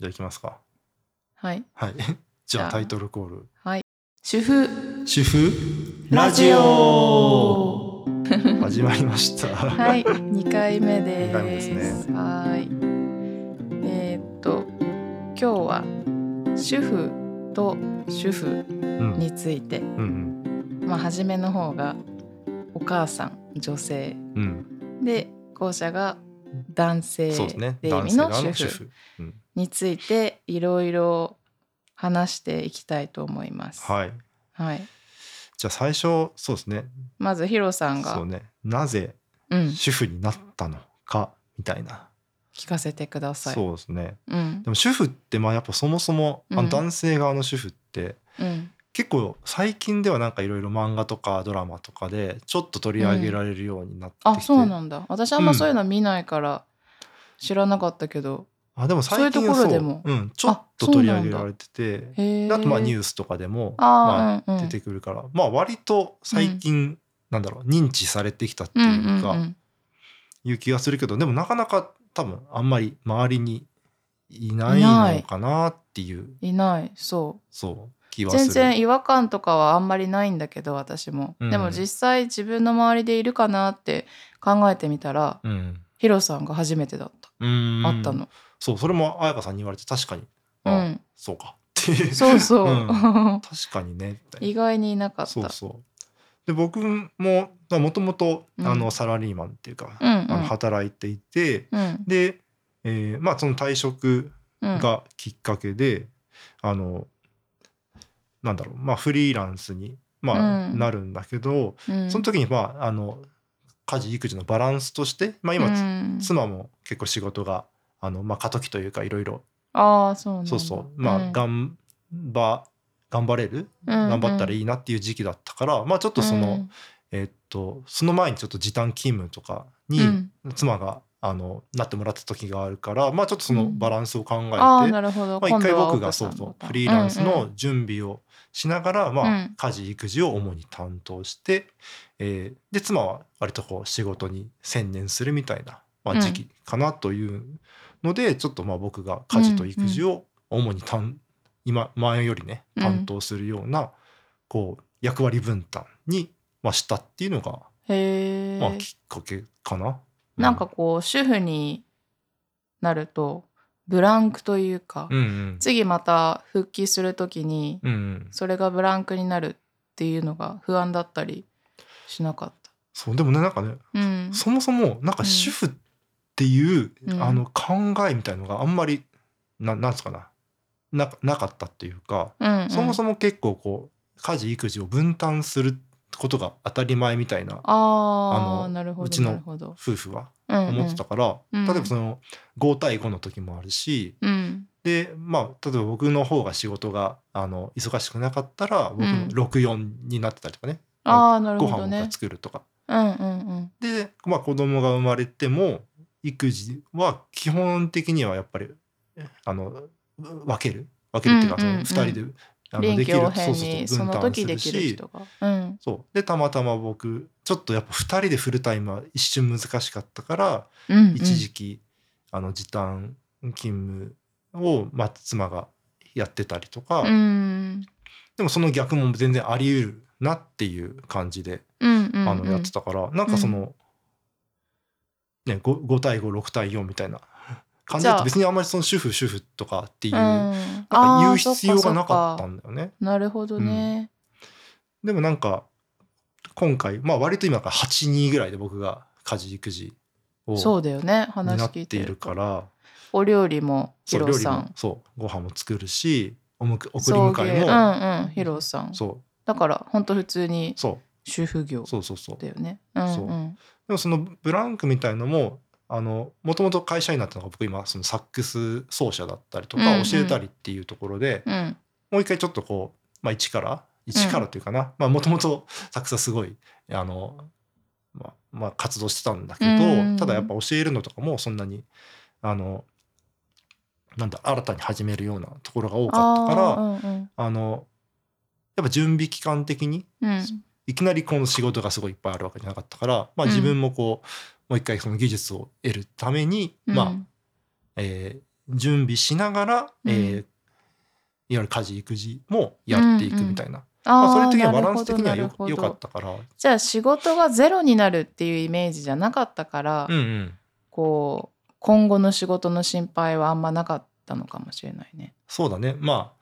じゃあいきますか。はい。はい。じゃああ。タイトルコール。はい。主婦。主婦。ラジオ。始まりました。はい。2回目です。二回目ですね。はい。えーっと今日は主婦と主婦うん。について、うんまあ初めの方がお母さん女性。うん。うんで後者が男性。そうですね。で意味男性側の主婦。の主婦。うんについていろいろ話していきたいと思います。はい。はい、じゃあ最初そうですね。まずヒロさんが。そうね。なぜうん、主婦になったのかみたいな、聞かせてください。そうですね。うん。でも主婦ってまあやっぱそもそもあうん。の男性側の主婦ってうん。結構最近ではなんかいろいろ漫画とかドラマとかでちょっと取り上げられるようになってきて、あそうなんだ。私あんまそういうの見ないから知らなかったけど、あでも最近そういうところでも。う。ん、ちょっと取り上げられてて。あとまあニュースとかでもまあ出てくるから、まあ割と最近、なんだろう認知されてきたってうんいうか、うんうん。いう気がするけどでもなかなか多分あんまり周りにいないのかなっていう。いない。そう。そう気は。全然違和感とかはあんまりないんだけど私も、うん。でも実際自分の周りでいるかなって考えてみたらうん、ヒロさんが初めてだった、あったのそうそれも彩香さんに言われて確かに、うあんそうか。っていう。そうそう、ん。確かにね。意外にいなかった。そうそう。で僕ももともとサラリーマンっていうか、うんうん。あの働いていてうん。で、えーまあその退職うん。がきっかけで、あのなんだろうまあフリーランスに、まあうん。なるんだけど、うん。その時にまああの家事育児のバランスとして、まあ、今、うん。妻も結構仕事があの、まあ、過渡期というかいろいろ。ああそうそうそう。まあ、うん。頑張頑張れる、頑張ったらいいなっていう時期だったから、まあちょっとその、えっとその前にちょっと時短勤務とかにうん。妻があのなってもらった時があるからまあちょっとそのバランスを考えて、ああなるほど。まあ、一回僕がそうそうフリーランスうんの準備をしながら、まあうん。家事育児を主に担当して、えーで妻は割とこう仕事に専念するみたいな、まあ、うん。時期かなというので、ちょっとまあ僕が家事と育児を主に担今前よりねうん。担当するような、こう役割分担に、まあ、したっていうのが、まあ、きっかけかな。なんかこう主婦になるとブランクというか、うんうん。次また復帰する時にうんうん、それがブランクになるっていうのが不安だったりしなかっそうでもねなんかねた。うん、そもそもなんか主婦っていう、うん。あの考えみたいのがあんまりななんですかな。ななかったっていうか、うんうん、そもそも結構こう家事育児を分担することが当たり前みたいなあのなるほどうちの夫婦はうんうん。思ってたから、うん。例えばその5対5の時もあるしうん。でまあ例えば僕の方が仕事があの忙しくなかったら僕うん。の64になってたりとかね、ああなるご飯をほどね作るとか。うんうんうん。で、まあ、子供が生まれても育児は基本的にはやっぱりあの分ける？分けるっていうか、うんうんうんその2人であの臨できるそうにそうそう分担するし。うん。そう。でたまたま僕ちょっとやっぱ2人でフルタイムは一瞬難しかったから、うんうん。一時期あの時短勤務を、まあ、妻がやってたりとか、うん。でもその逆も全然あり得るなっていう感じでうんうん。あのやってたから、なんかその、ね 5, 5対56対4みたいな。感じだと別にあんまりその主婦主婦とかっていう、うん。なんか言う必要がなかったんだよね。なるほどね、でもなんか今回まあ割と今から82ぐらいで僕が家事育児をそうだよね。に話なってい聞いてるるから。お料理もヒロさん。もそうご飯も作るしおむく送り迎えも、うんうんヒロさん。そう。だから本当普通にそ主婦業うそうそうそう。だよね。うんそう。うんでもそのブランクみたいのもあのもともと会社員になったのが僕今そのサックス奏者だったりとかうんうん。教えたりっていうところで、うん。もう一回ちょっとこう、まあ、一から一からっていうかな、まあもともとサックスはすごいあの、まあ、まあ活動してたんだけど、うんただやっぱ教えるのとかもそんなにあのなんだ新たに始めるようなところが多かったからあ、のやっぱ準備期間的にうんうんいきなりこの仕事がすごいいっぱいあるわけじゃなかったから、まあ、うん。自分もこう、もう一回その技術を得るために、うん。まあ、えー準備しながら、うん。えーいわゆる家事育児もやっていくみたいな、あまあ、それー的にはバランス的にはよかったから。じゃあ仕事がゼロになるっていうイメージじゃなかったから、うんうん。こう今後の仕事の心配はあんまなかったのかもしれないね。そうだね。ま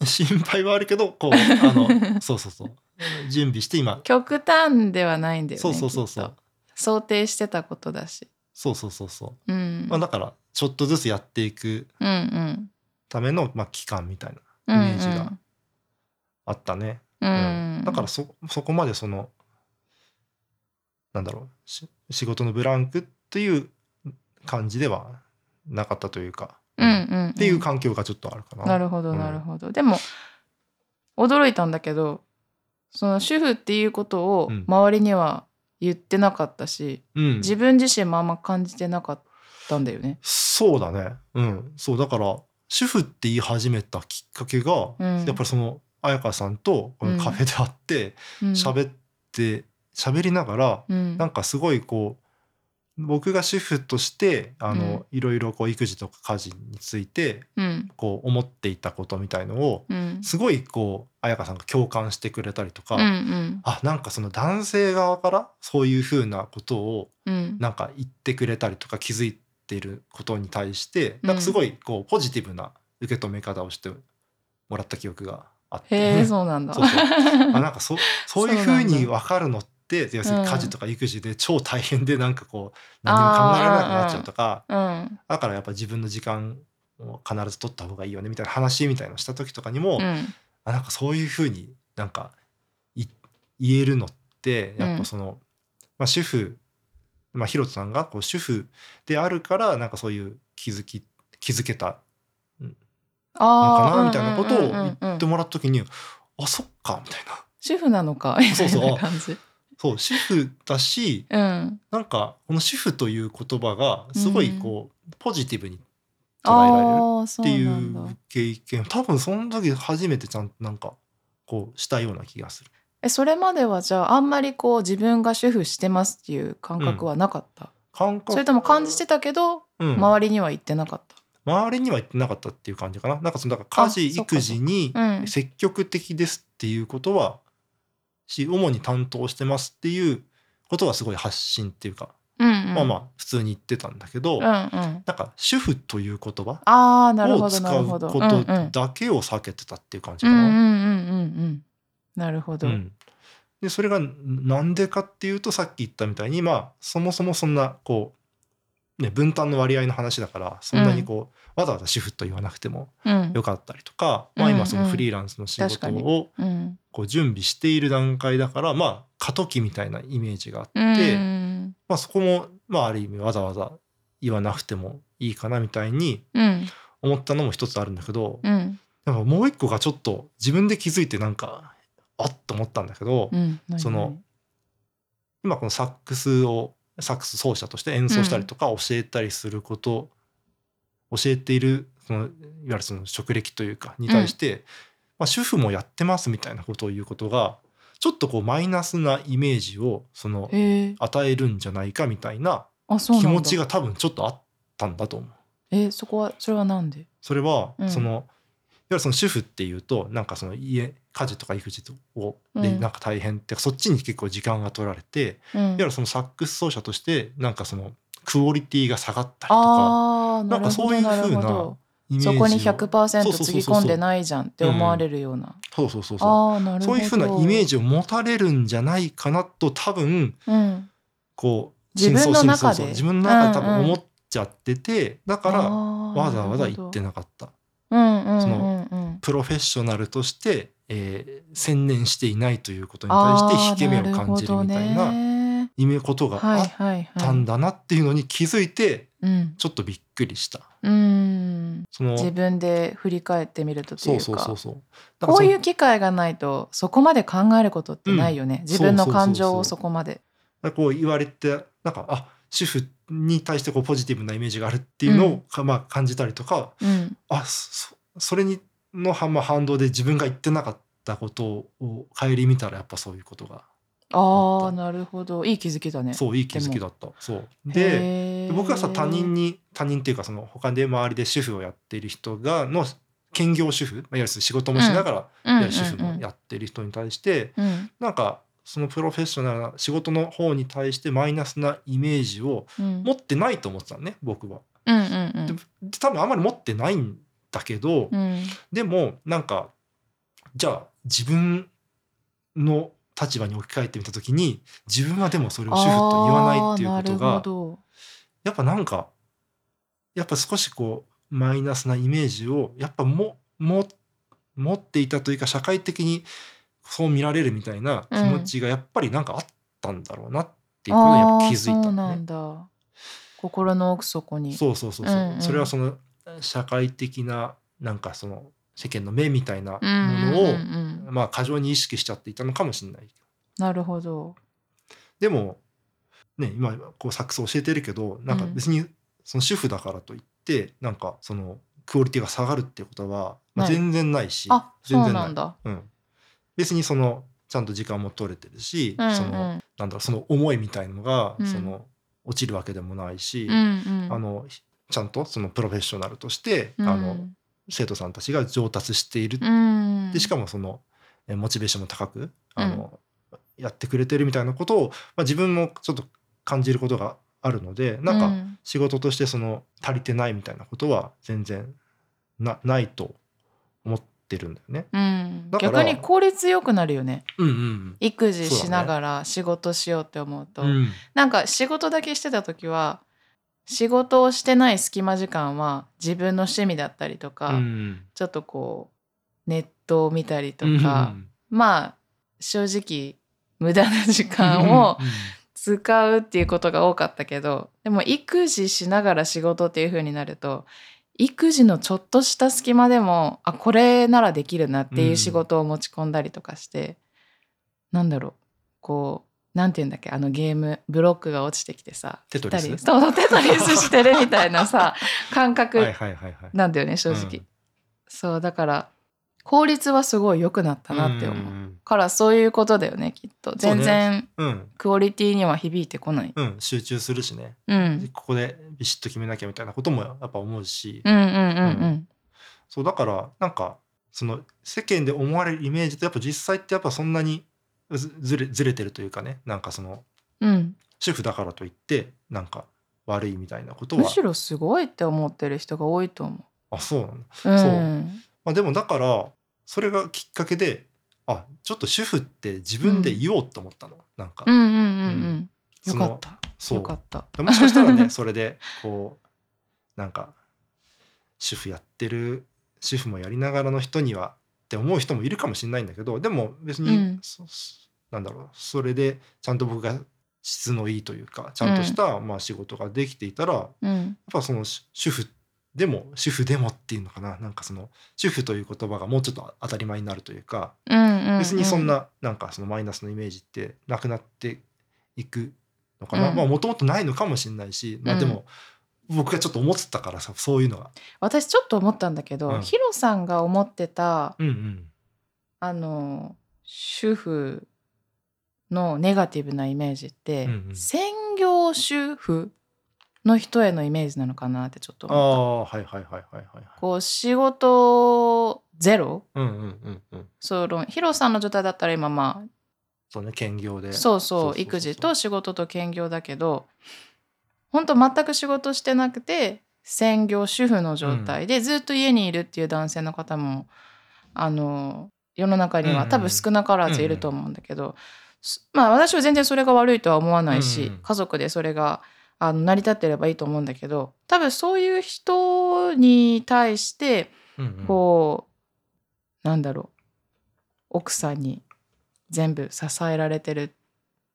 あ心配はあるけどこうあの そうそうそう 準備して今極端ではないんだよね。そうそうそうそう想定してたことだし。そうそうそうそううん。まあ、だからちょっとずつやっていくうんうん。ための、まあ、期間みたいなうんイメージがあったね。うん。うんだからそそこまでそのなんだろうし仕事のブランクっていう感じではなかったというか、うんうん、っていう環境がちょっとあるかな。なるほどうんなるほど、でも驚いたんだけどその主婦っていうことをうん。周りには言ってなかったし、うん、自分自身もあんま感じてなかったんだよね。そうだね。うん、そうだから主婦って言い始めたきっかけが、うん。やっぱりその彩香さんとこのカフェで会ってうん。喋、って喋りながら、うん。なんかすごいこう僕が主婦としてあの、いろいろこう育児とか家事についてうん。こう思っていたことみたいのをうん。すごいこう彩香さんが共感してくれたりとか、うんうん。あなんかその男性側からそういうふうなことをうん。なんか言ってくれたりとか気づいていることに対してうん。なんかすごいこうポジティブな受け止め方をしてもらった記憶があって、そうなんだ。そうそう。あなんかそ そういうふうに分かるのって要するにうん家事とか育児で超大変でなんかこう何も考えられなくなっちゃうとか。うん。だからやっぱ自分の時間を必ず取った方がいいよねみたいな話みたいのした時とかにも、うん。あなんかそういうふうになんかい言えるのってやっぱその、まあ、主婦、まあ、ヒロトさんがこう主婦であるからなんかそういう気づき気づけたのかなみたいなことをうんうんうんうん言ってもらった時に、あそっかみたいな。主婦なのかみたいそうそうな感じ。そう主婦だしうん。なんかこの主婦という言葉がすごいこう、ポジティブに捉えられるっていう経験。多分その時初めてちゃんとなんかこうしたような気がする。えそれまではじゃああんまりこう自分が主婦してますっていう感覚はなかった、感覚。それとも感じてたけど、うん、周りには言ってなかった？周りには言ってなかったっていう感じかな。なんかそのだから家事育児にうん。積極的ですっていうことは、し主に担当してますっていうことはすごい発信っていうか、うんうん。まあまあ普通に言ってたんだけど、うんうん。なんか主婦という言葉を使うことだけを避けてたっていう感じかな。なるほど、うん。でそれがなんでかっていうとさっき言ったみたいにまあそもそもそんなこう、ね、分担の割合の話だからそんなにこう、わざわざ主婦と言わなくてもうん。よかったりとか、まあ、今そのフリーランスの仕事をうん。こう準備している段階だからまあ過渡期みたいなイメージがあって、うん。まあ、そこも、まあ、ある意味わざわざ言わなくてもいいかなみたいにうん。思ったのも一つあるんだけど、うん。なんかもう一個がちょっと自分で気づいてなんかあっと思ったんだけど、その今このサックスをサックス奏者として演奏したりとか教えたりすること、教えているそのいわゆるその職歴というかに対して、まあ、主婦もやってますみたいなことを言うことがちょっとこうマイナスなイメージをその与えるんじゃないかみたいな気持ちが多分ちょっとあったんだと思う。えそこはそれはなんで？それはうん。その、いわゆるその主婦っていうとなんかその家家事とか育児をでうん。なんか大変って、そっちに結構時間が取られて、うん。いわゆるそのサックス奏者としてなんかそのクオリティが下がったりとかなんかそういうどなる風なそこにそう100%そうそうそう。つぎ込んでないじゃんって思われるような、そうそうそうそう。そういうふうなイメージを持たれるんじゃないかなと多分うん。こう自分の中で。自分の中で多分うんうん思っちゃってて、だからわわざわざ言ってなかった。うんうんそうんうん。プロフェッショナルとして、えー専念していないということに対して引け目を感じるみたいなな意味ことがはいあったんだなっていうのに気づいてうん。ちょっとびっくりした。うん。その自分で振り返ってみるとというか。こういう機会がないとそこまで考えることってないよね、自分の感情をそこまで。こう言われてなんかあ主婦に対してこうポジティブなイメージがあるっていうのをか、まあ、感じたりとかうん。あそそれにの、反動で自分が言ってなかったことを顧みたらやっぱそういうことがああなるほど。いい気づきだね。そういい気づきだった。そう。で僕はさ他人に他人っていうかその他で周りで主婦をやっている人がの兼業主婦まあいわゆる仕事もしながら、主婦もやってる人に対して、うん。なんかそのプロフェッショナルな仕事の方に対してマイナスなイメージをうん。持ってないと思ってたのね僕は。うんうんうん。でで多分あんまり持ってないんだけど、うん。でもなんかじゃあ自分の立場に置き換えてみた時に自分はでもそれを主婦と言わないっていうことがやっぱなんかやっぱ少しこうマイナスなイメージをやっぱもも持っていたというか社会的にそう見られるみたいな気持ちがやっぱりなんかあったんだろうなっていうことにやっぱ気づいたあーそう。んだ。心の奥底に。そうそうそうそう、うんうん。それはその社会的ななんかその世間の目みたいなもうんうんのを、うん。うんまあ過剰に意識しちゃっていたのかもしれない。なるほど。でもね今こうサックス教えてるけどなんか別にその主婦だからといってなんかそのクオリティが下がるっていうことは、まあ、全然ないし全然ない。うん、別にそのちゃんと時間も取れてるし、うんうん。そのなんだろうその思いみたいのが、うん。その落ちるわけでもないし、うんうん。あのちゃんとそのプロフェッショナルとして、うん。あの生徒さんたちが上達している、うん。でしかもそのえモチベーションも高くあの、やってくれてるみたいなことを、まあ、自分もちょっと感じることがあるのでなんかうん。仕事としてその足りてないみたいなことは全然なないと思ってるんだよね。うん。逆に効率よくなるよね。うんうん育児しながら仕事しようって思うと。うん。なんか仕事だけしてた時は仕事をしてない隙間時間は自分の趣味だったりとか、うん。ちょっとこうネットを見たりとうん。か、まあ正直無駄な時間を使うっていうことが多かったけどでも育児しながら仕事っていう風になると育児のちょっとした隙間でもあこれならできるなっていう仕事を持ち込んだりとかして、なんだろうこうなんて言うんだっけ？あのゲームブロックが落ちてきてさテトリス？そうテトリスしてるみたいなさ 感覚はいはいはいはい。なんだよね正直、うんそうだから効率はすごい良くなったなって思う、んからそういうことだよねきっと。全然うん。クオリティには響いてこない、うん集中するしね、うん、ここでビシッと決めなきゃみたいなこともやっぱ思うし、うんうんうんうん。そうだからなんかその世間で思われるイメージとやっぱ実際ってやっぱそんなにずずれずれてるというかねなんかそのうん。主婦だからといってなんか悪いみたいなことは。むしろすごいって思ってる人が多いと思あそうなんだ、う、うん、そう。まあ、でもだからそれがきっかけであちょっと主婦って自分で言おうと思ったの、なんか、うんうんうんうん。よかった。そう。よかった。もしかしたらね それでこうなんか主婦やってる主婦もやりながらの人にはって思う人もいるかもしれないんだけどでも別に、うん。そなんだろうそれでちゃんと僕が質のいいというかちゃんとした、まあ、仕事ができていたらやっうんぱそのし主婦でも主婦でもっていうのかななんかその主婦という言葉がもうちょっと当たり前になるというか別にそんななんかそのマイナスのイメージってなくなっていくのかな、うん。まあもともとないのかもしれないし、まあ、でも僕がちょっと思ってたからさそういうのが。私ちょっと思ったんだけど、うんヒロさんが思ってたうんうんあの主婦のネガティブなイメージって、うんうん専業主婦の人へのイメージなのかなってちょっとあ思った。あはいはいはいはいはいはい。こう仕事ゼロ？うんうんうんうん。そのヒロさんの状態だったら今まそうね兼業で。あそうそう育児と仕事と兼業だけど本当全く仕事してなくて専業主婦の状態でずっと家にいるっていう男性の方もあの世の中には多分少なからずいると思うんだけど、すまあ私は全然それが悪いとは思わないし、家族でそれがあの成り立ってればいいと思うんだけど多分そういう人に対してうんうう、なんだろう奥さんに全部支えられてるっ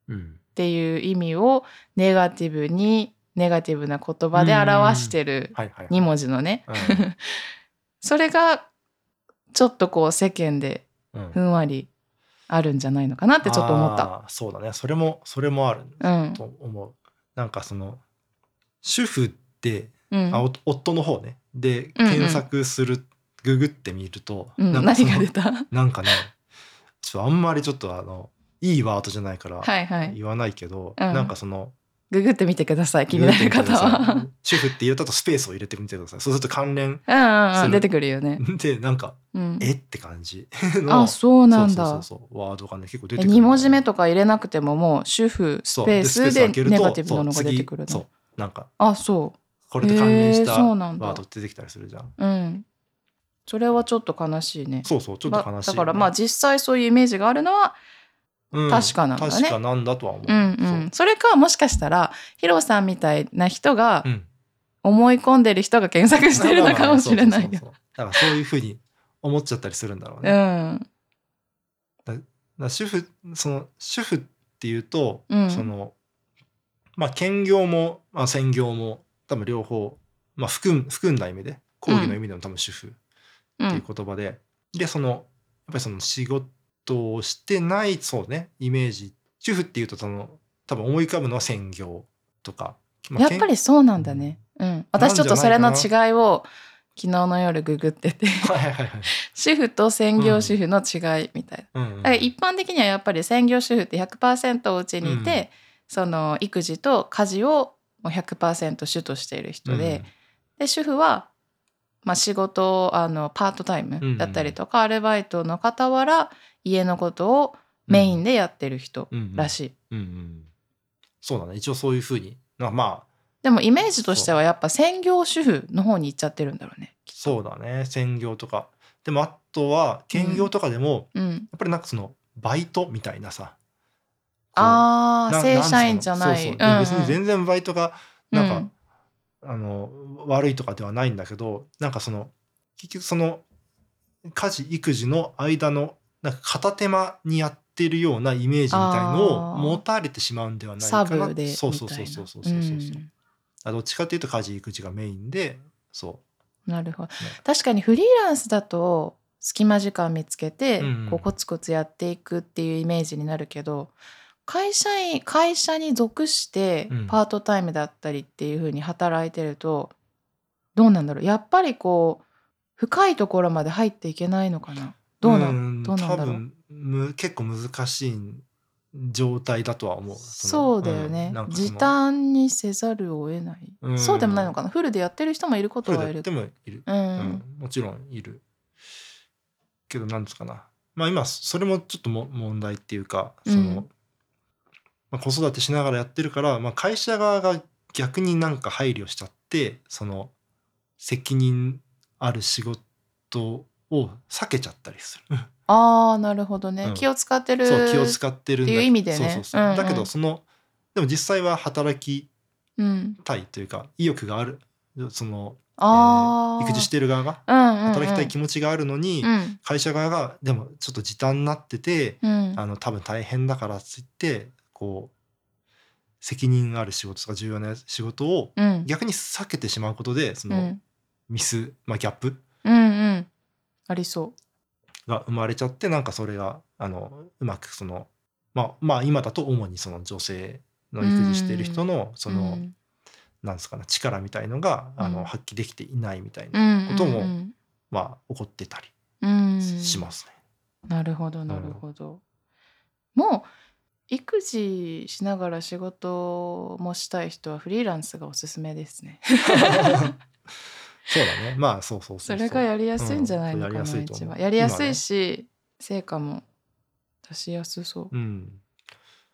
うん。ていう意味をネガティブにネガティブな言葉で表してるはいはいはい。2文字のね、うん。それがちょっとこう世間でうん。ふんわりあるんじゃないのかなってちょっと思った。あーそうだね。それもそれもあるうん。と思う。なんかその主婦ってうん。あお夫の方ね。でうんうん。検索する、ググってみると、うん。なん何が出た？なんかねちょっとあんまりちょっとあのいいワードじゃないからはいはい。言わないけど、うん。なんかそのググってみてください気になる方は。主婦って言ったとスペースを入れてみてください。そうすると関連うんうん出てくるよね、でなんかうん、えって感じの。あそうなんだ。そうそうそうワードがね結構出えてくるんだよね。2文字目とか入れなくてももう主婦スペースでネガティブなのが出てくるの。次そう。なんかあそこれと関連したへーそうなんだ。ワード出てきたりするじゃん。ううん。それはちょっと悲しいね。そうそうちょっと悲しいよね、まだからまあ実際そういうイメージがあるのはうん。確かなんだね。確かなんだとは思う、うんうん。それかもしかしたらヒロさんみたいな人が思い込んでる人が検索してるのかもしれないよ。だからそういうふうに思っちゃったりするんだろううね、だかんら主婦その主婦っていうと、うん。そのまあ兼業も、まあ、専業も多分両方、まあ、含ん含んだ意味で講義の意味でも多分主婦うっていうん。言葉で、でそのやっぱりその仕事をしてないそうねイメージ。主婦っていうとその多分思い浮かぶのは専業とか、まあやっぱりそうなんだね。うん。私ちょっとそれの違いを昨日の夜ググってて。はいはいはいはい。主婦と専業主婦の違いみたいな。うんうん。一般的にはやっぱり専業主婦って100%お家にいて、その育児と家事をもう100%主としている人で,、で主婦は、まあ、仕事をあのパートタイムだったりとか、アルバイトの傍ら家のことをメインでやってる人らしい。うんうん。そうだね。一応そういうふうに。なまあ。でもイメージとしてはやっぱ専業主婦の方に行っちゃってるんだろうね。そうだね。専業とか。でもあとは兼業とかでも、うん、やっぱりなんかそのバイトみたいなさ。あ正社員じゃない。別に全然バイトがなんか、うんあの悪いとかではないんだけどなんかその結局その家事育児の間のなんか片手間にやってるようなイメージみたいのを持たれてしまうんではないサかな。そうそうそうそうそうそうそう、うんあどっちかっていうと家事育児がメインでそなるほど、ね。確かにフリーランスだと隙間時間見つけて、うんうん。こうコツコツやっていくっていうイメージになるけど会社員会社に属してうん。パートタイムだったりっていう風に働いてると、どうなんだろう。やっぱりこう深いところまで入っていけないのかな。どうなんんどうなんだろう。多分む結構難しい状態だとは思う。のそうだよね、んなん時短にせざるを得ない、うん。そうでもないのかな。フルでやってる人もいることはいるでもいる。うん、うん、もちろんいる。けどなんですかな。まあ今それもちょっとも問題っていうかその、うんまあ、子育てしながらやってるから、まあ、会社側が逆になんか配慮しちゃってその責任ある仕事を避けちゃったりする。ああなるほどね、うん。気を使ってるそう気を使ってるんだ。っていう意味でね。そうそうそう。うんうん。だけどそのでも実際は働きうん、たいというか意欲がある。その、えああ、ー育児してる側がうんうんうん、働きたい気持ちがあるのに、うん。会社側がでもちょっと時短になってて、うん。あの多分大変だからっつってこう責任ある仕事とか重要な仕事をうん。逆に避けてしまうことでそのうん。ミス、まあ、ギャップうんうん。ありそが生まれちゃってなんかそれがあのうまくそのまあまあ今だと主にその女性の育児している人のうその、うん。なんですかね力みたいのがあうん。の発揮できていないみたいうんなうん。ことも、うんまあ起こってたりうん。しますね。なるほどなるほど、もう育児しながら仕事もしたい人はフリーランスがおすすめですね。そうだね。まあそうそうそそう。れがやりやすいんじゃないのかな、うん。やりやすいと思う一番やりやすいし、成果も出しやすそう。うん、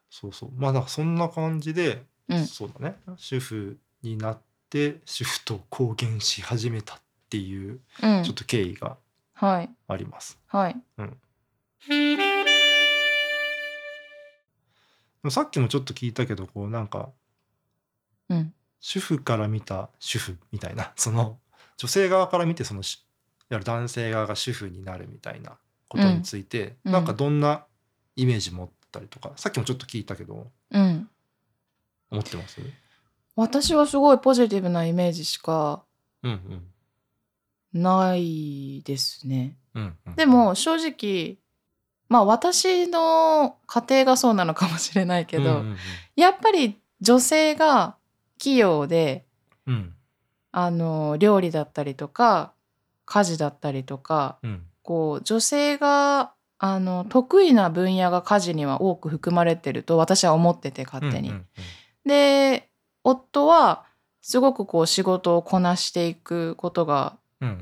そうそう。まあだからそんな感じで、うん。そうだね。主婦になって主婦と公言し始めたっていううん。ちょっと経緯がはい。あります。はい。でもさっきもちょっと聞いたけどこうなんかうん。主婦から見た主婦みたいな その女性側から見てそのしいわゆる男性側が主婦になるみたいなことについて、うん。なんかどんなイメージ持ったりとかさっきもちょっと聞いたけどうん。思ってます？私はすごいポジティブなイメージしかうんうん。ないですね。うんうん。でも正直まあ私の家庭がそうなのかもしれないけど、うんうんやっぱり女性が器用でうん。うんあの料理だったりとか家事だったりとかうん。こう女性があの得意な分野が家事には多く含まれてると私は思ってて勝手に。うんうんで夫はすごくこう仕事をこなしていくことがうんうん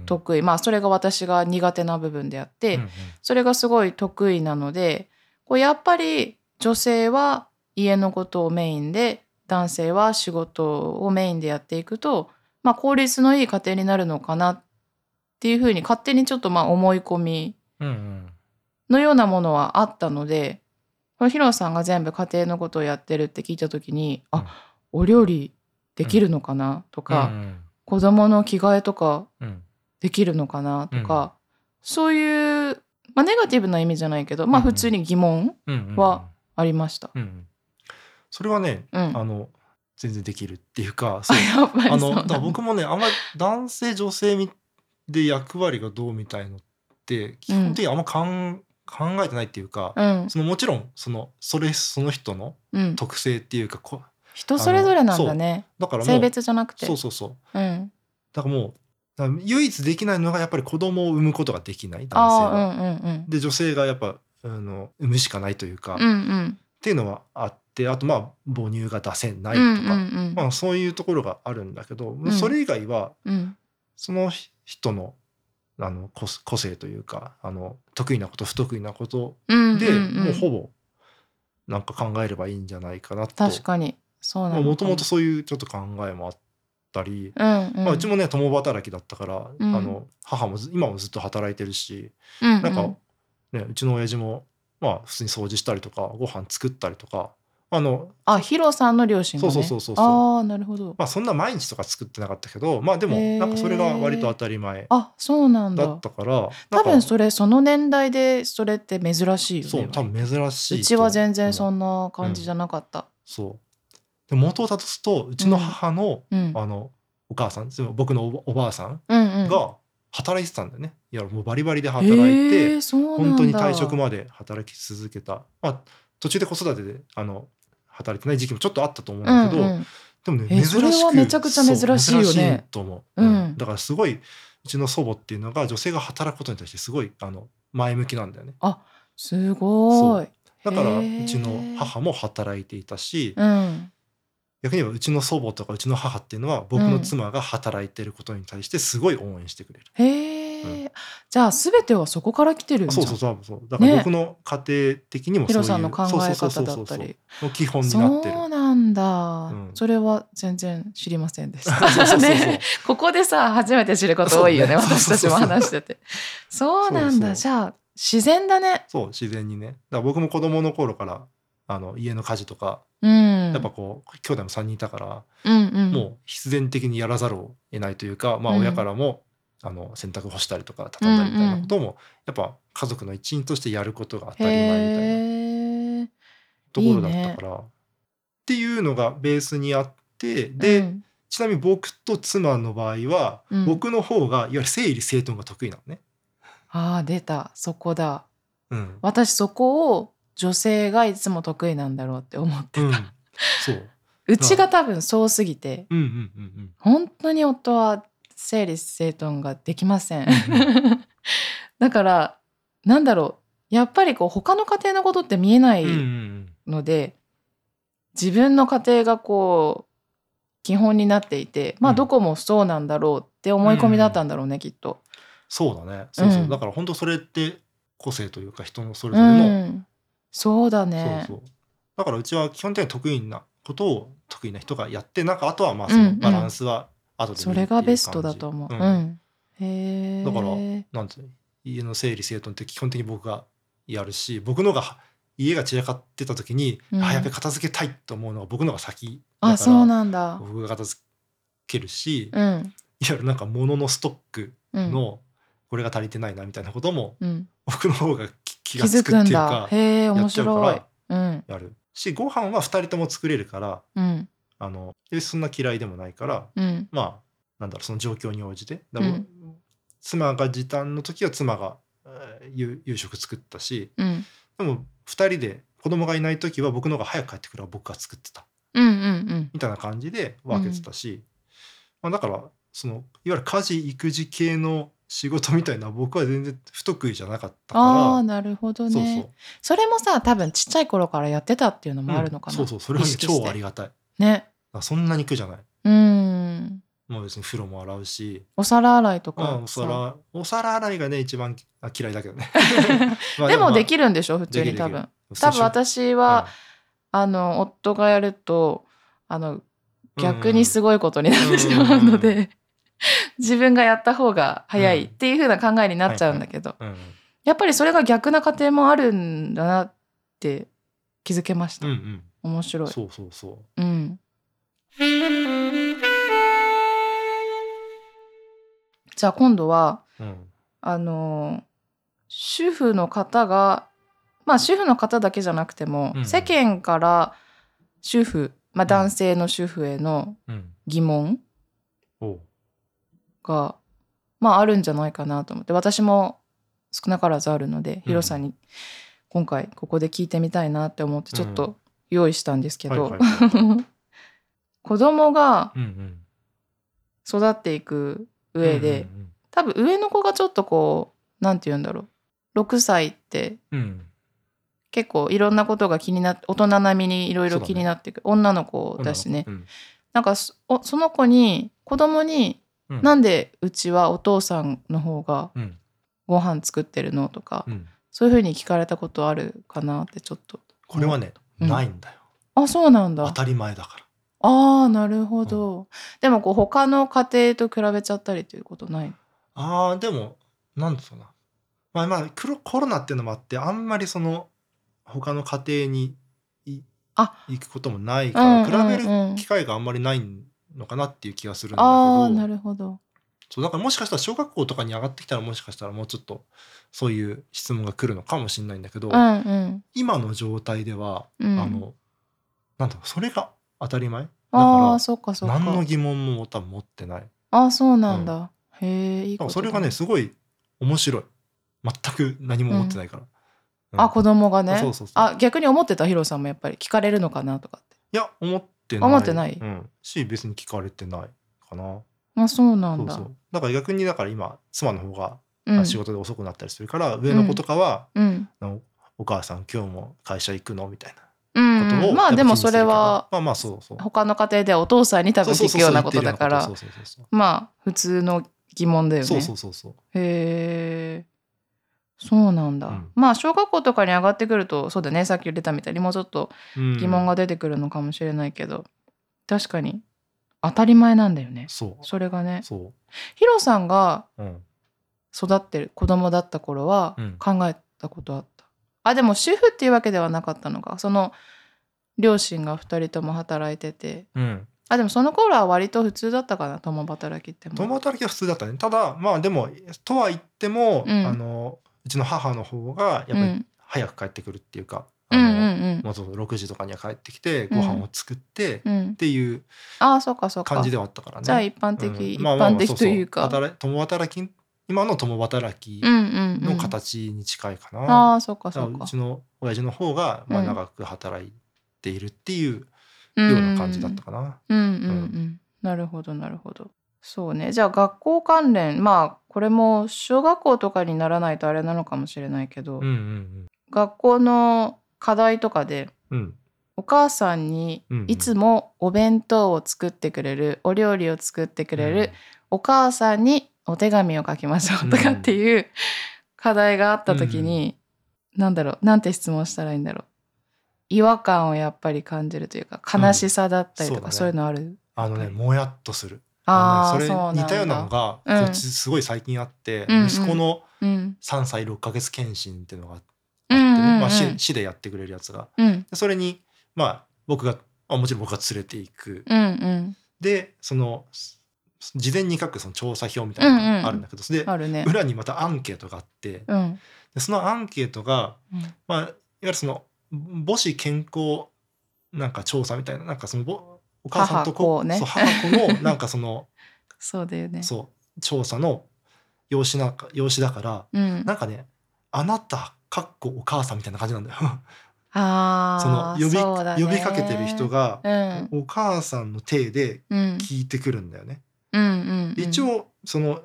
得意。まあそれが私が苦手な部分であって、それがすごい得意なのでこうやっぱり女性は家のことをメインで男性は仕事をメインでやっていくと、まあ、効率のいい家庭になるのかなっていうふうに勝手にちょっとまあ思い込みのようなものはあったのでこれヒロさんが全部家庭のことをやってるって聞いた時に、うん。あお料理できるのかなとか、うん。子供の着替えとかうんできるのかなとか、そういう、まあ、ネガティブな意味じゃないけど、まあ、うんうん。普通に疑問うんうんはありました。うんうん。それはねうん、あの全然できるっていうか あの僕もねあんまり男性女性みで役割がどうみたいのって基本的にあんまかん、考えてないっていうか、うん。そのもちろんそのそれその人のうん、特性っていうかこ人それぞれなんだね。だから性別じゃなくて。そうそうそう。うん、だからもう唯一できないのがやっぱり子供を産むことができない男性あは。あうんうんうん。で女性がやっぱあの産むしかないというか、っうんうん。ていうのはあってあとまあ母乳が出せないうんとか、うんうんまあ、そういうところがあるんだけど、ん。それ以外はうん。その人のあの個個性というかあの得意なこと不得意なことうんで、うんうん。もうほぼなんか考えればいいんじゃないかなと。確かに。そうなのもともとそういうちょっと考えもあったり、うんうん。まあ、うちもね共働きだったから、うん。あの母もず今もずっと働いてるし、うんうん。なんか、ね、うちの親父もまあ普通に掃除したりとかご飯作ったりとかあのあヒロさんの両親がね。そうそうそうそうああなるほど、まあそんな毎日とか作ってなかったけどまあでもなんかそれが割と当たり前あそうなんだ。だったから多か分それその年代でそれって珍しいよねそう多分珍しいとう。ちは全然そうん。な感じじゃなかった。そうで元をたどすとうちの母の、うん。あのお母さんつまり僕のおばあさんが働いてたんだよね、いやもうバリバリで働いて、へー本当に退職まで働き続けた、まあ、途中で子育てであの働いてない時期もちょっとあったと思うんだけど、うんうん。でもねえ珍しくそれはめちゃくちゃ珍しいよね。と思う、うん。だからすごいうちの祖母っていうのが女性が働くことに対してすごいあの前向きなんだよね。すごい。だからうちの母も働いていたし、うん逆に言えばうちの祖母とかうちの母っていうのは僕の妻が働いてることに対してすごい応援してくれる、へえ、じゃあ全てはそこから来てるんじゃんそうそうそうそう。だからね。僕の家庭的にもヒそういうロさんの考えそうそう方だそうそうそうったりの基本になってる。そうなんだ、うん。それは全然知りませんでした。ね。ここでさ初めて知ること多いよねね私たちも話してて。そうなんだ。じゃあ自然だね。そう自然にね。だから僕も子供の頃からあの家の家事とかうん。やっぱこう兄弟も3人いたから、うんうん。もう必然的にやらざるを得ないというか、まあ、うん。親からも、あの洗濯干したりとか畳んだりみたいなことも、やっぱ家族の一員としてやることが当たり前みたいなところだったからっていうのがベースにあってで、うん。ちなみに僕と妻の場合は、うん。僕の方がいわゆる整理整頓が得意なのね。ああ出た。そこだ。うん。私そこを女性がいつも得意なんだろうって思ってうん。た、そう。うちが多分そうすぎてうんうんうんうん。本当に夫は整理整頓ができません、う だからなんだろう。やっぱりこう他の家庭のことって見えないうんうんうん。ので、自分の家庭がこう基本になっていてまあうん。どこもそうなんだろうって思い込みだったんだろうね、きっと。そうだね。そうそう、うん。だから本当それって個性というか人のそれぞれの、うん、そうだね。そうそうだからうちは基本的に得意なことを得意な人がやってなんかあとはまあそうんうんのバランスは後で見るそれがベストだと思う。ううんん。へえ。だからなんていうの家の整理整頓って基本的に僕がやるし僕のが家が散らかってた時に、うんあやべ片付けたいと思うのが僕のが先だあ、そうなんだ。僕が片付けるし、いわうん。ゆるなんか物のストックうん。のこれが足りてないなみたいなこともうん、僕の方が気がつづくんだくっていうか。へ面白いら。うん。やるしご飯は2人とも作れるからうん。あのでそんな嫌いでもないからうん。まあなんだろうその状況に応じてうん妻が時短の時は妻がえー夕夕食作ったしうん。でも2人で子供がいない時は僕の方が早く帰ってくるから僕が作ってたうん。うん。みたいな感じで分けてたし、まあ、だからそのいわゆる家事育児系の仕事みたいな僕は全然不得意じゃなかったかああなるほどら、ね。そうそれもさ多分ちっちゃい頃からやってたっていうのもあるのかな、うんそうそう。それはね超ありがたい。ね。あそんなに苦じゃない。うん。もう別に風呂も洗うし、お皿洗いとまあ、かおさ皿お皿洗いがね一番あ嫌いだけどね。まあでもでるきるんでしょ？普通に多分。多分私は、あの夫がやるとあの逆にすごいことになってしまうので、自分がやった方が早いっていう風な考えになっちゃうんだけど、うんうん。やっぱりそれが逆な家庭もあるんだなって気づけました、うんうん。面白い。そうそうそう。ん。じゃあ今度はう、うん、あの主婦の方がまあ主婦の方だけじゃなくても、うん世間から主婦、まあ、男性の主婦へのうん。疑問おうが、まああるんじゃないかなと思って私も少なからずあるので、ヒロさんに今回ここで聞いてみたいなって思ってちょっと用意したんですけど、子供がうんうん育っていく上で、うん多分上の子がちょっとこうなんて言うんだろう6歳ってうんうん結構いろんなことが気になって大人並みにいろいろ気になっていく、女の子うんだしね、うん。なんかその子に子供にうん。なんでうちはお父さんの方がうん。ご飯作ってるのとか、うん。そういうふうに聞かれたことあるかなってちょっと。これはね、うん。ないんだよ。あそうなんだ。当たり前だから。ああなるほど、でもこう他の家庭と比べちゃったりということない？あーでもなんですかな。まあまあコロナっていうのもあってあんまりその他の家庭に行くこともないから、比べる機会があんまりないのかなっていう気がするんだけどああなるほど。そうだからもしかしたら小学校とかに上がってきたらもしかしたらもうちょっとそういう質問が来るのかもしれないんだけど、うんうん。今の状態では、うん。あのなんだろうそれが当たり前？だあかあそっかそっか。ら何の疑問も多分持ってない。あそうなんだ、へえいいことだ。それがねすごい面白い。全く何も持ってないから、うん。あ子供がね。そうそうそう。あ逆に思ってたヒロさんもやっぱり聞かれるのかなとかって。いや思ってない。思ってない？うん、し別に聞かれてないかな。あそうなんだ。そうそう。だから逆にだから今妻の方がうん。仕事で遅くなったりするから、上の子とかは、うん。お母さん今日も会社行くの？みたいな。うん。ことを、うんまあでもそれはまあまあそうそう。他の家庭ではお父さんに多分聞くようなことだからそうそうそうそう。まあ普通の疑問だよね。そうそうそうそう。へえそうなんだ、うん。まあ小学校とかに上がってくるとそうだね。さっき言ってたみたいにもうちょっとうん。疑問が出てくるのかもしれないけど、確かに当たり前なんだよね。そう。それがね。そヒロさんがう、うん、育ってる子供だった頃はうん。考えたことあった、あでも主婦っていうわけではなかったのか。その両親が2人とも働いてて。うん、あでもその頃は割と普通だったかな。共働きっても。共働きは普通だったね。ただまあでもとは言っても、うん。あのうちの母の方がやっぱりうん。早く帰ってくるっていうか、うんうんあのうんもうそう6時とかには帰ってきてご飯を作って、っうん。ていうああそうかそうか。感じではあったからね。じゃあ一般的、うん。一般的というか。共働き今の共働きうんうんうん。の形に近いかな。ああそうかだそうか。からうちの親父の方がまあうん長く働いているっていうよような感じだったかな。うんうんうん。なるほどなるほどそうね。じゃあ学校関連まあこれも小学校とかにならないとあれなのかもしれないけど、うんうん学校の課題とかでうん。うんお母さんにうんうん。いつもお弁当を作ってくれる、お料理を作ってくれる、お母さんにお手紙を書きましょうとかっていう課題があった時に、なんだろうなんて質問したらいいんだろう。違和感をやっぱり感じるというか悲しさだったりとか、うん。そういうのある？あのねもやっとする。あねそれ似たようなのがうん。こっちすごい最近あって、息子のうん。3歳6ヶ月検診っていうのがあってまあ、市市でやってくれるやつが。それにまあ僕があもちろん僕が連れていく、でその事前に書くその調査表みたいなのがあるんだけど、で裏にまたアンケートがあってうん。でそのアンケートが、うん。まあ、いわゆるその母子健康なんか調査みたいななんかそのぼお母さんと母子ね。そう母子の なんかそのそうだよね。そう調査の用紙なんか用紙だからうん。なんかね「あなた」かっこお母さんみたいな感じなんだよ。あ そのあ呼びそうだね。呼びかけてる人がうん。お母さんの体でうん。聞いてくるんだよね。うん一応その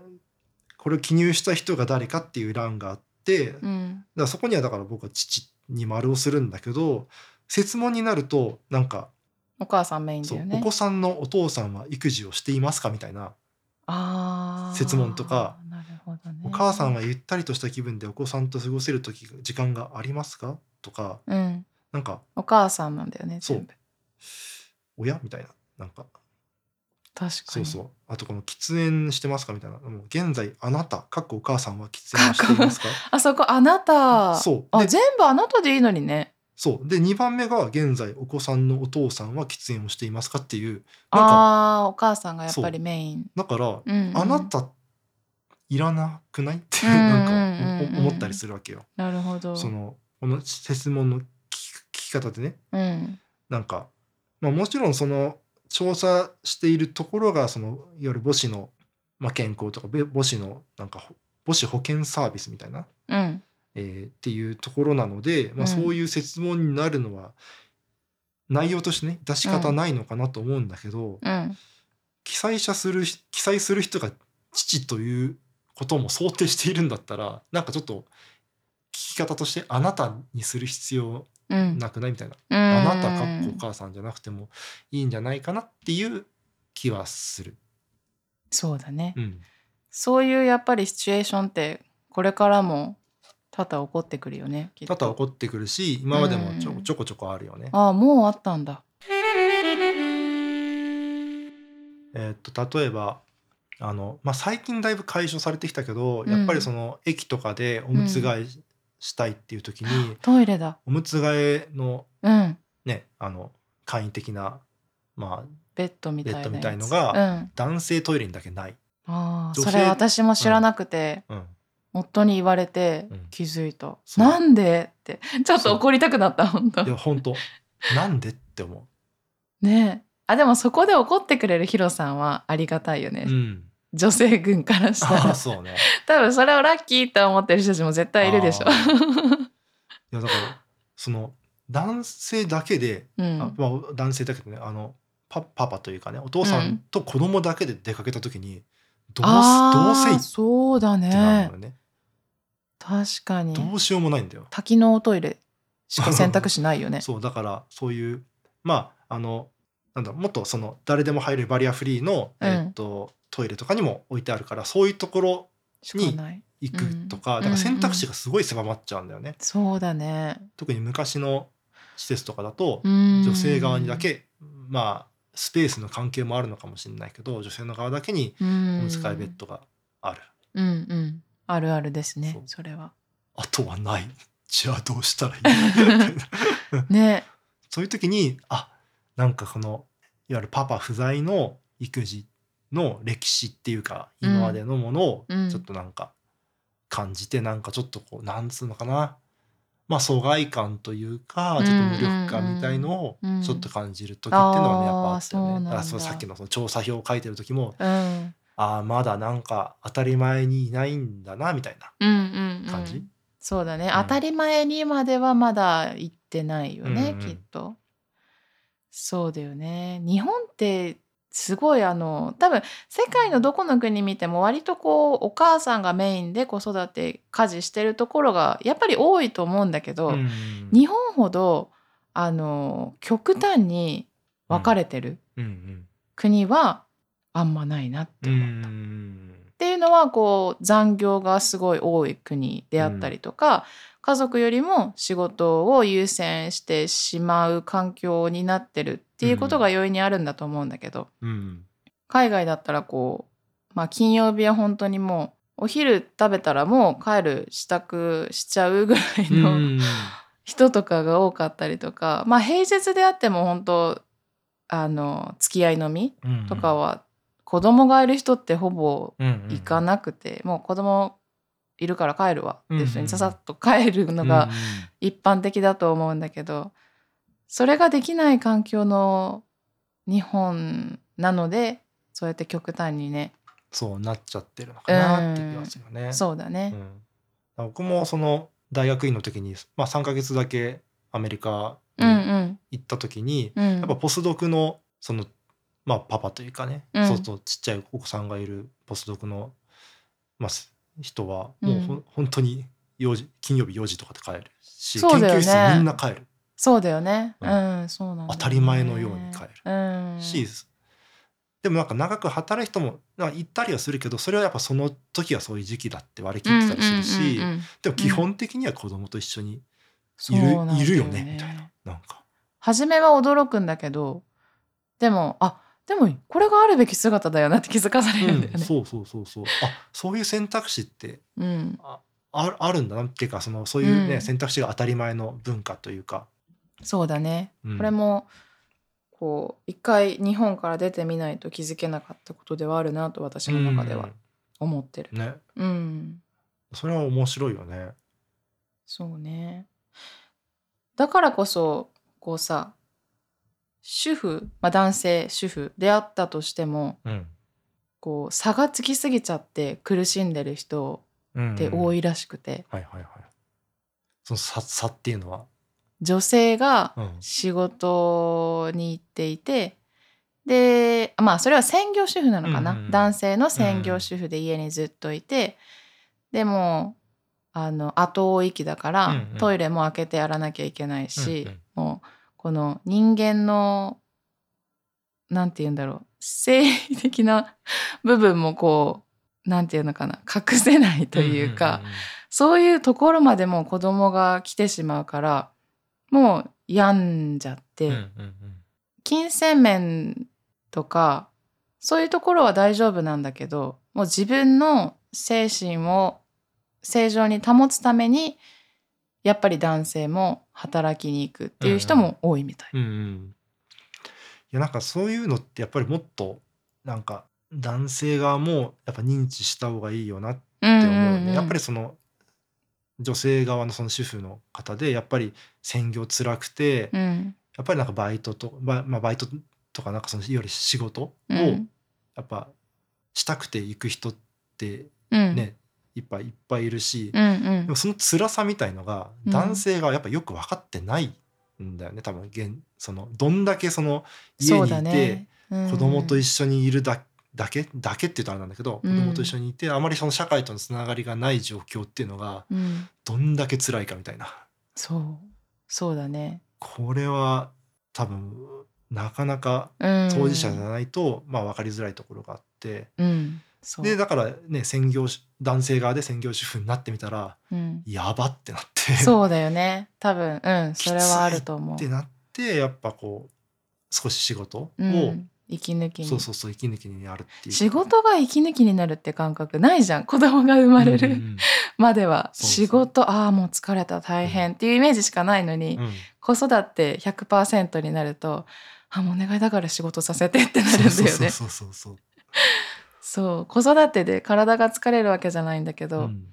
これを記入した人が誰かっていう欄があって、だかうんらそこにはだから僕は父に丸をするんだけど設問になるとなんかお母さんメインだよね。お子さんのお父さんは育児をしていますかみたいな、設問とかなるほどね。お母さんはゆったりとした気分でお子さんと過ごせる時時間がありますか？とかうん。なんかお母さんなんだよねそう。親？みたいななんか。確かに。そうそう。あとこの喫煙してますかみたいな。もう現在あなたかっこお母さんは喫煙をしていますか？あそこあなた。そう。であ全部あなたでいいのにねそう。で2番目が現在お子さんのお父さんは喫煙をしていますかっていうなんかあーお母さんがやっぱりメイン。だから、うんうん。あなたいらなくない？ってなんかお思ったりするわけよ。なるほど。そのこの質問の聞き方でね。うん。なんか、まあ、もちろんその調査しているところがそのいわゆる母子の、まあ、健康とかべ母子のなんかほ母子保健サービスみたいな、うんえーっていうところなので、まあ、うん。そういう設問になるのは内容としてね出し方ないのかなと思うんだけど、うん。記載者する記載する人が父ということも想定しているんだったらなんかちょっと聞き方としてあなたにする必要うん。なくないみたいな、ああなたかっこお母さんじゃなくてもいいんじゃないかなっていう気はする。そうだね。うん、そういうやっぱりシチュエーションってこれからも多々起こってくるよね多々起こってくるし今までもちょ,、うん。ちょこちょこあるよね。ああもうあったんだ。えーっと例えばあの、まあ、最近だいぶ解消されてきたけど、うん。やっぱりその駅とかでおむつ替えしたいっていう時に、トイレだ。おむつ替えのうん。ねあの簡易的な、まあ、ベッドみたいなベッドみたいのがうん、男性トイレにだけない。あそれ私も知らなくて、うん、夫に言われてうん。気づいた、そう。なんでって。ちょっと怒りたくなった本当。いや本当。なんでって思ねえ。あでもそこで怒ってくれるヒロさんはありがたいよね、う。うん、女性軍からしたら。そうね。多分それをラッキーって思ってる人たちも絶対いるでしょ。あ。いやだからその男性だけで、うん。あまあ、男性だけでねあのパパパというかねお父さんと子供だけで出かけた時に、どうすどうせいあーってそうだなるねね。確かに。どうしようもないんだよ。多機能トイレしか選択肢ないよね。そうだからそういうまああのなんだもっとその誰でも入れるバリアフリーの、うん。えーっとトイレとかにも置いてあるからそういうところしかない。行くとか、うん。だから選択肢がすごい狭まっちゃうんだよね。そうだね。特に昔の施設とかだと、女女性側にだけまあスペースの関係もあるのかもしれないけど女性の側だけにおおむつ替えベッドがある、うんうんあるあるですねそう。それは。あとはない。じゃあどうしたらいいね。そういう時にあなんかこのいわゆるパパ不在の育児の歴史っていうかうん今までのものをうん。ちょっとなんか感じてなんかちょっとこうなんつうのかな。まあ疎外感というかうんちょっと無力感みたいのをうん。ちょっと感じる時っていうのはねやっぱあったよあーそうなんだ。ねだからそのさっきのその調査表を書いてる時もうんああまだなんか当たり前にいないんだなみたいな。うんうんうん。感じ、そうだね、ん。当たり前にまではまだ行ってないよね、うんうん。きっと。そうだよね。日本ってすごいあの多分世界のどこの国見ても割とこうお母さんがメインで子育て家事してるところがやっぱり多いと思うんだけど、うん日本ほどあの極端に分かれてるうん。国はあんまないなってうんう思った。ん。っていうのはこう残業がすごい多い国であったりとか、家族よりも仕事を優先してしまう環境になってるっていうことが要因にあるんだと思うんだけど、うん。海外だったらこう、まあ、金曜日は本当にもうお昼食べたらもう帰る支度しちゃうぐらいの、うん。人とかが多かったりとかまあ平日であっても本当あの付き合いのみうん。とかは子供がいる人ってほぼ行行かなくて、もう子供いるから帰るわ。ってうんうん。普通にささっと帰るのが一般的だと思うんだけどそれができない環境の日本なのでそうやって極端にねそうなっちゃってるのかなって気がするよね。そうだね。うん。僕もその大学院の時に、まあ、3ヶ月だけアメリカうんにうん。行った時に、うん。やっぱポスドクのその、まあ、パパというかね、うん。そうそうちっちゃいお子さんがいるポスドクの、まあ、す人はもうほん、うん本当に4時金曜日4時とかで帰るし、ね。研究室みんな帰る。そうだよね。ううんん、そうなん当たり前のように帰る。うん。し、でもなんか長く働く人もなんか行ったりはするけどそれはやっぱその時はそういう時期だって割り切ってたりするし、うんうんうんうんでも基本的には子供と一緒にいる,、なんだいるよねみたいな。なんか。初めは驚くんだけど、でも、あ、でもこれがあるべき姿だよなって気づかされるんだようん、ね。そうそうそうそうあそういう選択肢ってうん。ああるんだなっていうかそのそういうね、うん選択肢が当たり前の文化というか、そうだね。うんこれも、こう、一回日本から出てみないと気づけなかったことではあるなと私の中では思ってる。うんねうん。それは面白いよね。そうね。だからこそ、こうさ、主婦、まあ、男性主婦であったとしても、うん。こう差がつきすぎちゃって苦しんでる人うんって多い、いらしくて、はいはいはい。その差差っていうのは、女性がうん。仕事に行っていて、でまあそれは専業主婦なのかな、うんうんうん。男性の専業主婦で家にずっといて、でもあの後追い期だから、うんうん。トイレも開けてやらなきゃいけないし、うんうん。もうこの人間のなんて言うんだろう生理的な部分もこうなんていうのかな 隠せないというか、そういうところまでもう子供が来てしまうからもう病んじゃって、金銭面とかそういうところは大丈夫なんだけどもう自分の精神を正常に保つためにやっぱり男性も働きに行くっていう人も多いみたい。うんうん。いやなんかそういうのってやっぱりもっとなんか男性側もやっぱ認知した方がいいよなってうん思うね、うんうんやっぱりその女性側のその主婦の方でやっぱり専業辛くて、うん。やっぱりなんかバイトとバ,、まあ、バイトとかなんかそのいわゆる仕事をうん。やっぱしたくて行く人ってうんね、いっぱいいっぱいいるし、うんうん。でもその辛さみたいのがうん。男性がやっぱよく分かってないんだよね多分現そのどんだけその家にいて、だねうん。子供と一緒にいるだだけだけって言うとあれなんだけど、うん。子供と一緒にいてあまりその社会とのつながりがない状況っていうのがうん。どんだけ辛いかみたいな。そう。そうだね。これは多分なかなかうん。当事者じゃないと、まあ、分かりづらいところがあってうん。そうでだからね専業主男性側で専業主婦になってみたらうん。やばってなって。そうだよね。多分。うん。それはあると思う。ってなってやっぱこう少し仕事を、うん、息抜きに。そうそうそう息抜きにやるっていう。仕事が息抜きになるって感覚ないじゃん。子供が生まれるうん。う んまでは仕事ああもう疲れた。大変っていうイメージしかないのに、うん。子育て100%になるとあもうお願いだから仕事させてってなるんだよね。そうそうそうそうそう子育てで体が疲れるわけじゃないんだけど、うん。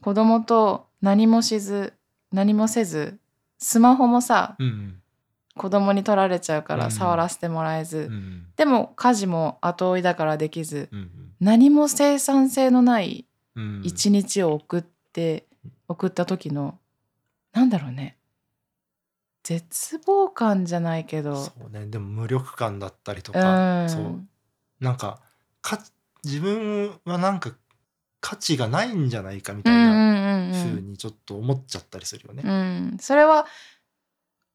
子供と何もしず何もせずスマホもさうん子供に取られちゃうかうんら触らせてもらえず、うんうん。でも家事も後追いだからできずうん何も生産性のないうん一日を送って、送った時のなんだろうね。絶望感じゃないけど。そうね。でも無力感だったりとうか、ん。そう。なんかか自分はなんか価値がないんじゃないかみたいなうんうにちょっと思っちゃったりするよね。うん、それは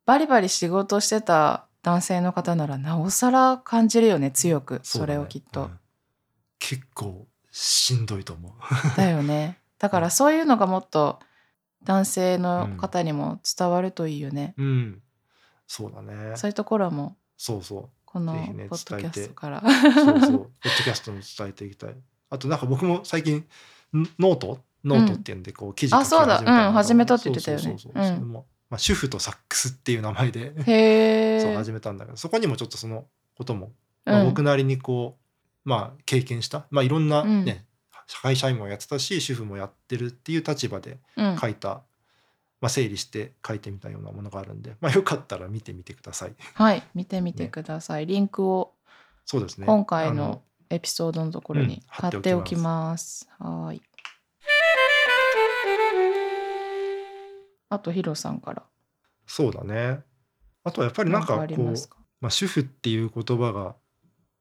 バリバリ仕事してた男性の方ならなおさら感じるよね強く。それをきっと。うん。結構しんどいと思う。だよね。だからそういうのがもっと男性の方にも伝わるといいよね、うん、そうだね。そういうところも。そうそう。このポッドキャストから。そうそう。ポッドキャストに伝えていきたい。あとなんか僕も最近ん note？noteっていうんでこう記事書きあそうだ。始めたんけどうん。始めたって言ってたよね。まあ主夫とサックスっていう名前で。そう始めたんだけどそこにもちょっとそのことも、うん。まあ僕なりにこうまあ経験した。まあいろんなね、社会社員もやってたし主婦もやってるっていう立場でうん。書いた、まあ、整理して書いてみたようなものがあるんで、まあ、よかったら見てみてください。はい見てみてください、リンクをそうですね。今回あのエピソードのところうんに貼っておきます。はーい。あとヒロさんから。そうだね。あとはやっぱりなんかこうまあ、主婦っていう言葉が、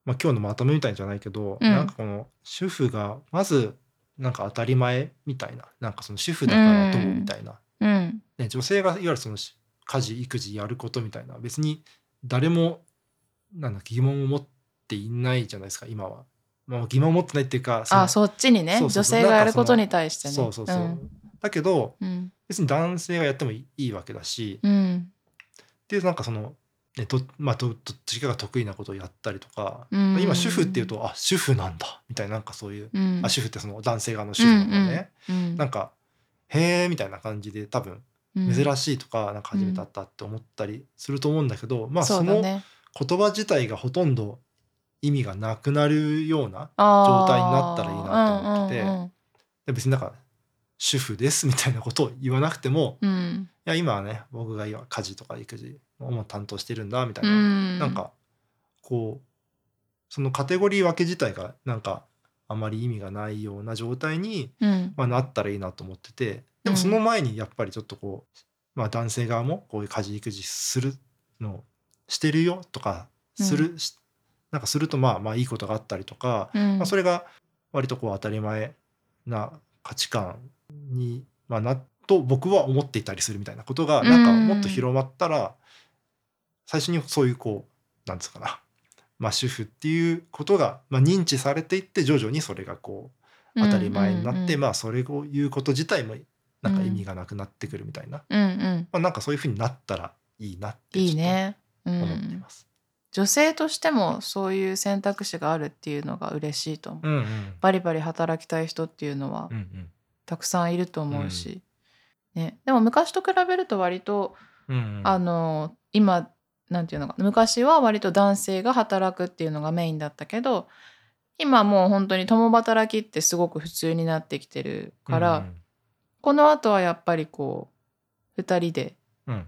まあ、今日のまとめみたいじゃないけど、うん。なんかこの主婦がまずなんか当たり前みたいななんかその主婦だからどううんみたいな、うんね、女性がいわゆるそのし家事育児やることみたいな別に誰もなんだ疑問を持っていないじゃないですか今は。まあ、疑問を持ってないっていうかあそっちにね女性がやることに対してね。そうそうそう、ん。だけどうん。別に男性がやってもいいわけだし、うん。でなんかその、ねどまあ、どどっちかが得意なことをやったりとか、うん。今主婦っていうとあ主婦なんだみたいななんかそういう、うん。あ主婦ってその男性側の主婦なんだね、うんなんかへえみたいな感じで多分うん珍しいとかなんか初めて会ったって思ったりすると思うんだけど、まあそうの言葉自体がほとんど意味がなくなるような状態になったらいいなと思っててうんで別になんか主婦ですみたいなことを言わなくてもうん。うんいや今はね僕が今家事とか育児を担当してるんだみたいな、うん。なんかこうそのカテゴリー分け自体がなんかあまり意味がないような状態に、うん。まあ、なったらいいなと思っててでもその前にやっぱりちょっとこう、まあ、男性側もこういう家事育児するのをしてるよとかする、しなんかするとまあまあいいことがあったりとか、うん。まあ、それが割とこう当たり前な価値観に、まあ、なと僕は思っていたりするみたいなことがなんかもっと広まったら、最初にそういうこうなんつうかな、まあ、主婦っていうことが、まあ、認知されていって徐々にそれがこう当たり前になって、うんうんうんまあそれを言うこと自体もなんか意味がなくなってくるみたいな、うん。うんまあ、なんかそういうふうになったらいいなっていいね、う思っていん、ます。女性としてもそういう選択肢があるっていうのが嬉しいと思う、うんうん。バリバリ働きたい人っていうのはうんうん。たくさんいると思うし、ね、でも昔と比べると割とうんうん。あの今なんていうのかな。昔は割と男性が働くっていうのがメインだったけど今もう本当に共働きってすごく普通になってきてるから、この後はやっぱりこう2人でうん。うん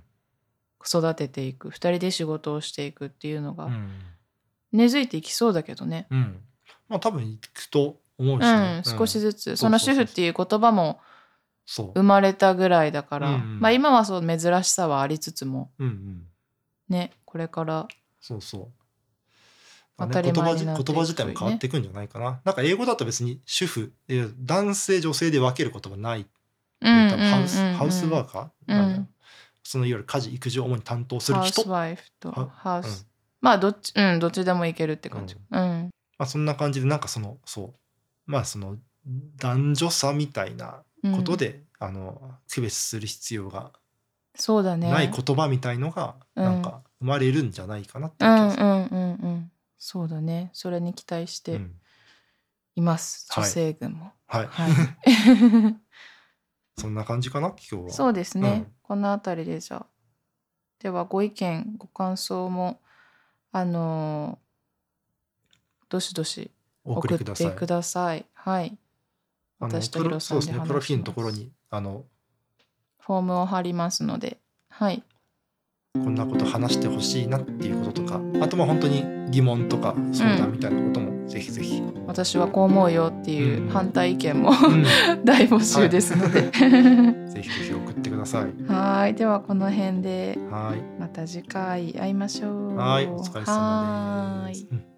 育てていく2人で仕事をしていくっていうのがうん。根付いていきそうだけどね。うん。まあ多分行くと思ううしね、ん、少しずつ。その主婦っていう言葉も生まれたぐらいだから、うんうん。まあ今はそう珍しさはありつつも。うんうんねこれから。そうそう。当たり前に言葉なっていくといいねじ言葉自体も変わっていくんじゃないかな。なんか英語だと別に主婦男性女性で分ける言葉ない。うん多分ハウス、うんうんうん。ハウスワーカー、うん。なんだよ。そのいわゆる家事育児を主に担当する人？ハウスワイフとはハウス、まあどっちうんどっちでもいけるって感じ。うん、まあ、そんな感じでなんかそのそう。まあその男女差みたいなうんことで、あの区別する必要がそうだね。ない言葉みたいのがうん。なんか生まれるんじゃないかなってういう気がする。んうんうんうん。そうだね。それに期待してうん。います、はい。女性軍も。はい、はい。そんな感じかな？今日は。そうですね、うん。この辺りでじゃあ。ではご意見ご感想もあのーどしどしお送送っりください。てください。はい。私とヒロさんでね。プロフィールのところにあのフォームを貼りますので。はい。こんなこと話してほしいなっていうこととかあとまあ本当に疑問とか相談みたいなこともぜひぜひ、うん私はこう思うよっていううん。反対意見も 大募集ですので。ぜひぜひ送ってください。はい。ではこの辺で。はい。また次回会いましょう。はい。お疲れ様です。